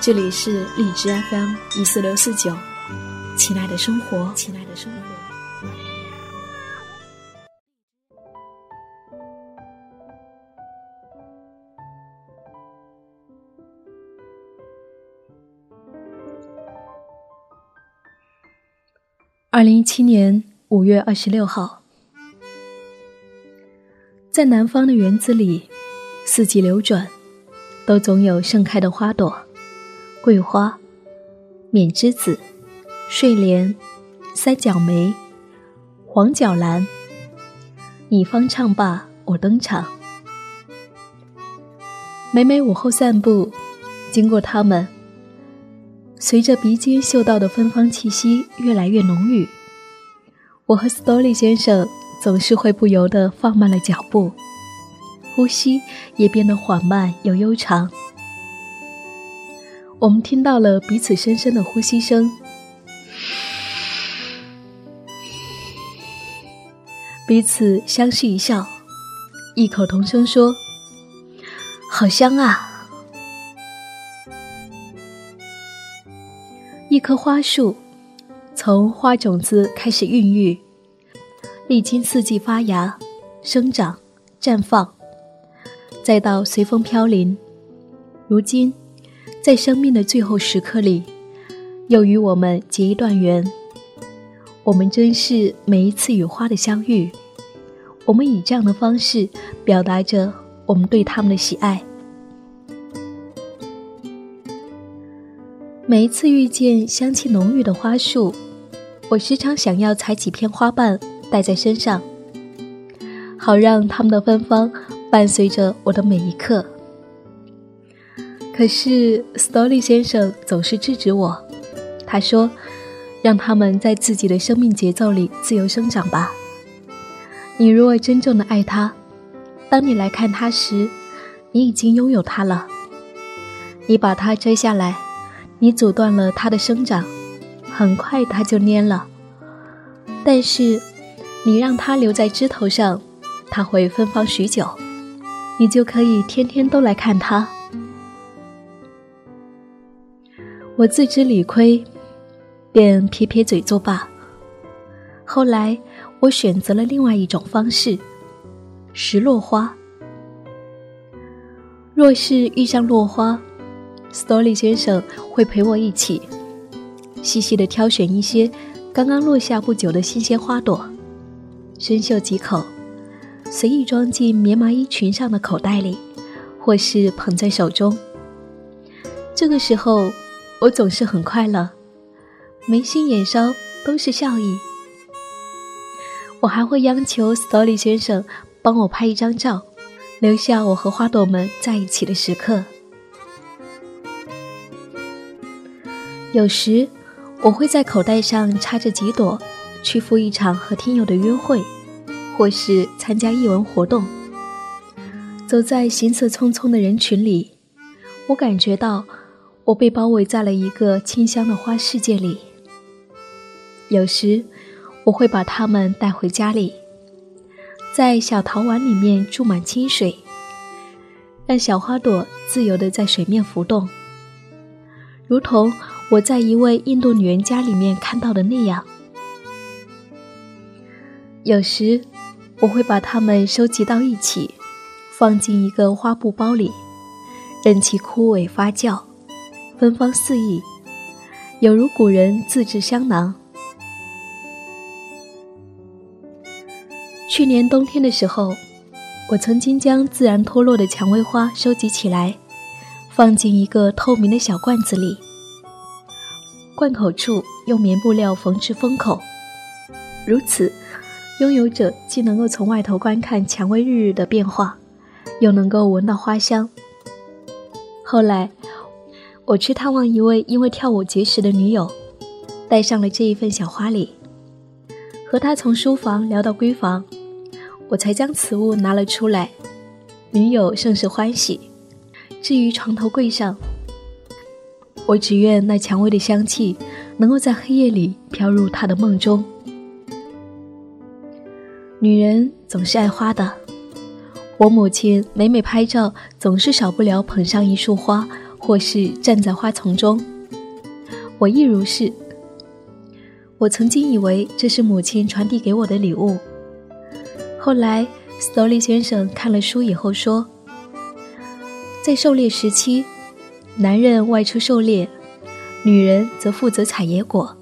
这里是荔枝 FM 一四六四九，亲爱的生活，亲爱的生活。二零一七年五月二十六号，在南方的园子里，四季流转。都总有盛开的花朵，桂花、缅栀子、睡莲、三角梅、黄角兰。你方唱罢，我登场。每每午后散步，经过它们，随着鼻尖嗅到的芬芳气息越来越浓郁，我和 Story 先生总是会不由得放慢了脚步。呼吸也变得缓慢又悠长。我们听到了彼此深深的呼吸声，彼此相视一笑，异口同声说：“好香啊！”一棵花树从花种子开始孕育，历经四季发芽、生长、绽放。再到随风飘零，如今，在生命的最后时刻里，又与我们结一段缘。我们珍视每一次与花的相遇，我们以这样的方式表达着我们对他们的喜爱。每一次遇见香气浓郁的花束，我时常想要采几片花瓣戴在身上，好让它们的芬芳。伴随着我的每一刻，可是 Story 先生总是制止我。他说：“让他们在自己的生命节奏里自由生长吧。你若真正的爱他，当你来看他时，你已经拥有他了。你把它摘下来，你阻断了它的生长，很快它就蔫了。但是，你让它留在枝头上，它会芬芳许久。”你就可以天天都来看他。我自知理亏，便撇撇嘴作罢。后来，我选择了另外一种方式——拾落花。若是遇上落花，Story 先生会陪我一起，细细的挑选一些刚刚落下不久的新鲜花朵，深嗅几口。随意装进棉麻衣裙上的口袋里，或是捧在手中。这个时候，我总是很快乐，眉心眼梢都是笑意。我还会央求 Story 先生帮我拍一张照，留下我和花朵们在一起的时刻。有时，我会在口袋上插着几朵，去赴一场和听友的约会。或是参加艺文活动，走在行色匆匆的人群里，我感觉到我被包围在了一个清香的花世界里。有时，我会把它们带回家里，在小陶碗里面注满清水，让小花朵自由地在水面浮动，如同我在一位印度女人家里面看到的那样。有时。我会把它们收集到一起，放进一个花布包里，任其枯萎发酵，芬芳四溢，有如古人自制香囊。去年冬天的时候，我曾经将自然脱落的蔷薇花收集起来，放进一个透明的小罐子里，罐口处用棉布料缝制封口，如此。拥有者既能够从外头观看蔷薇日日的变化，又能够闻到花香。后来，我去探望一位因为跳舞结识的女友，带上了这一份小花礼。和她从书房聊到闺房，我才将此物拿了出来。女友甚是欢喜。至于床头柜上，我只愿那蔷薇的香气能够在黑夜里飘入她的梦中。女人总是爱花的，我母亲每每拍照，总是少不了捧上一束花。或是站在花丛中，我亦如是。我曾经以为这是母亲传递给我的礼物，后来斯多利先生看了书以后说，在狩猎时期，男人外出狩猎，女人则负责采野果，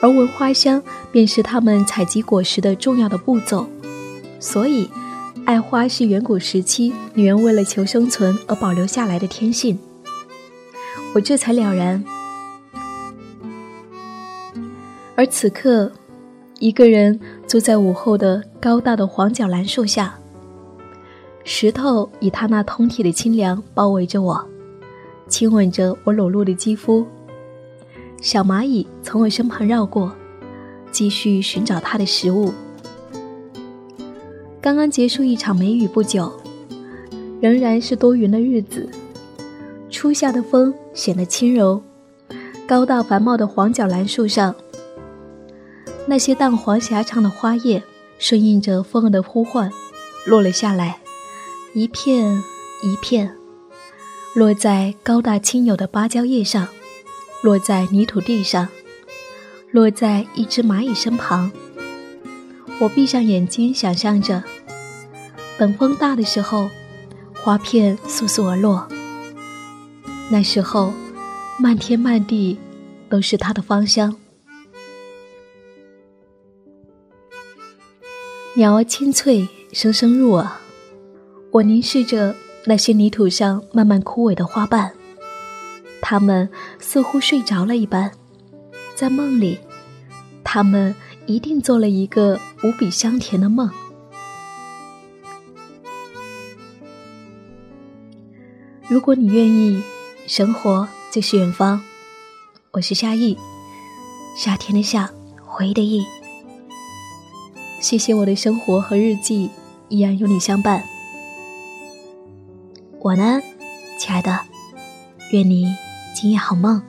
而闻花香便是他们采集果实的重要的步骤，所以。爱花是远古时期女人为了求生存而保留下来的天性，我这才了然。而此刻，一个人坐在午后的高大的黄角兰树下，石头以它那通体的清凉包围着我，亲吻着我裸露的肌肤。小蚂蚁从我身旁绕过，继续寻找它的食物。刚刚结束一场梅雨不久，仍然是多云的日子。初夏的风显得轻柔，高大繁茂的黄角兰树上，那些淡黄狭长的花叶顺应着风儿的呼唤，落了下来，一片一片，落在高大轻柔的芭蕉叶上，落在泥土地上，落在一只蚂蚁身旁。我闭上眼睛，想象着，等风大的时候，花片簌簌而落。那时候，漫天漫地都是它的芳香。鸟儿清脆，声声入耳。我凝视着那些泥土上慢慢枯萎的花瓣，它们似乎睡着了一般，在梦里，它们。一定做了一个无比香甜的梦。如果你愿意，生活就是远方。我是夏意，夏天的夏，回忆的忆。谢谢我的生活和日记依然有你相伴。晚安，亲爱的，愿你今夜好梦。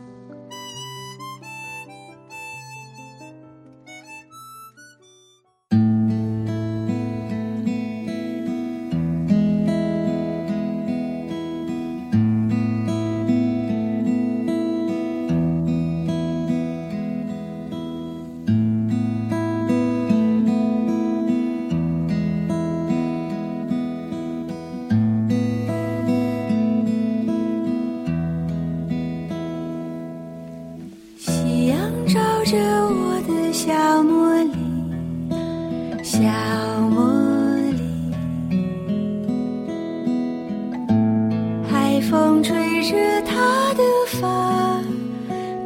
风吹着她的发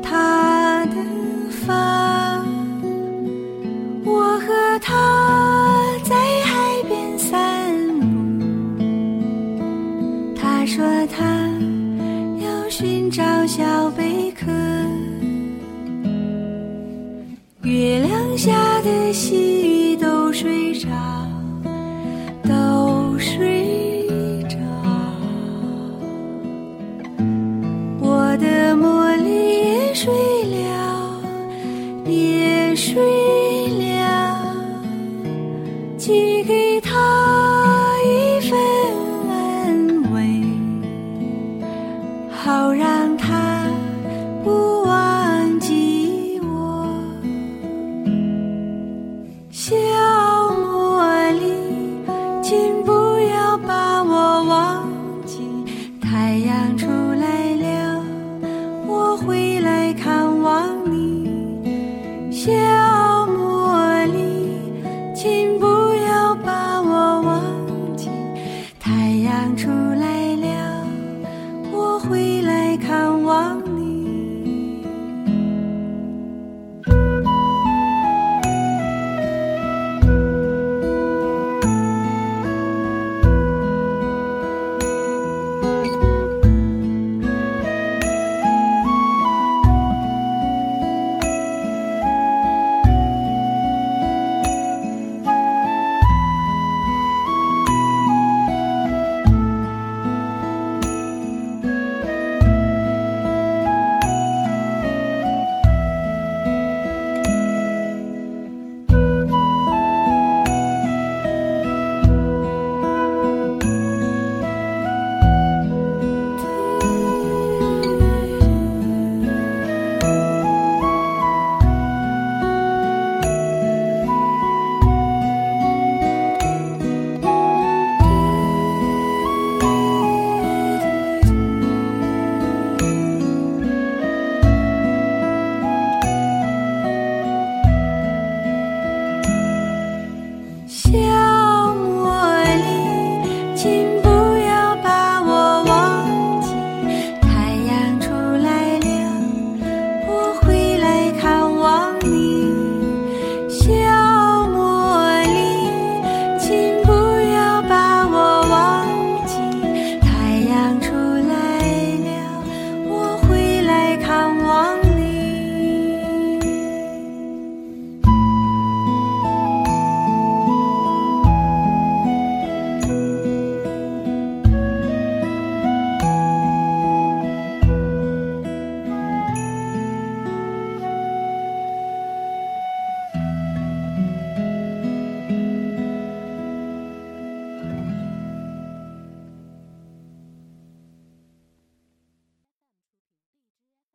她的发我和她在海边散步。她说她要寻找小贝壳。月亮下的细雨都睡着。家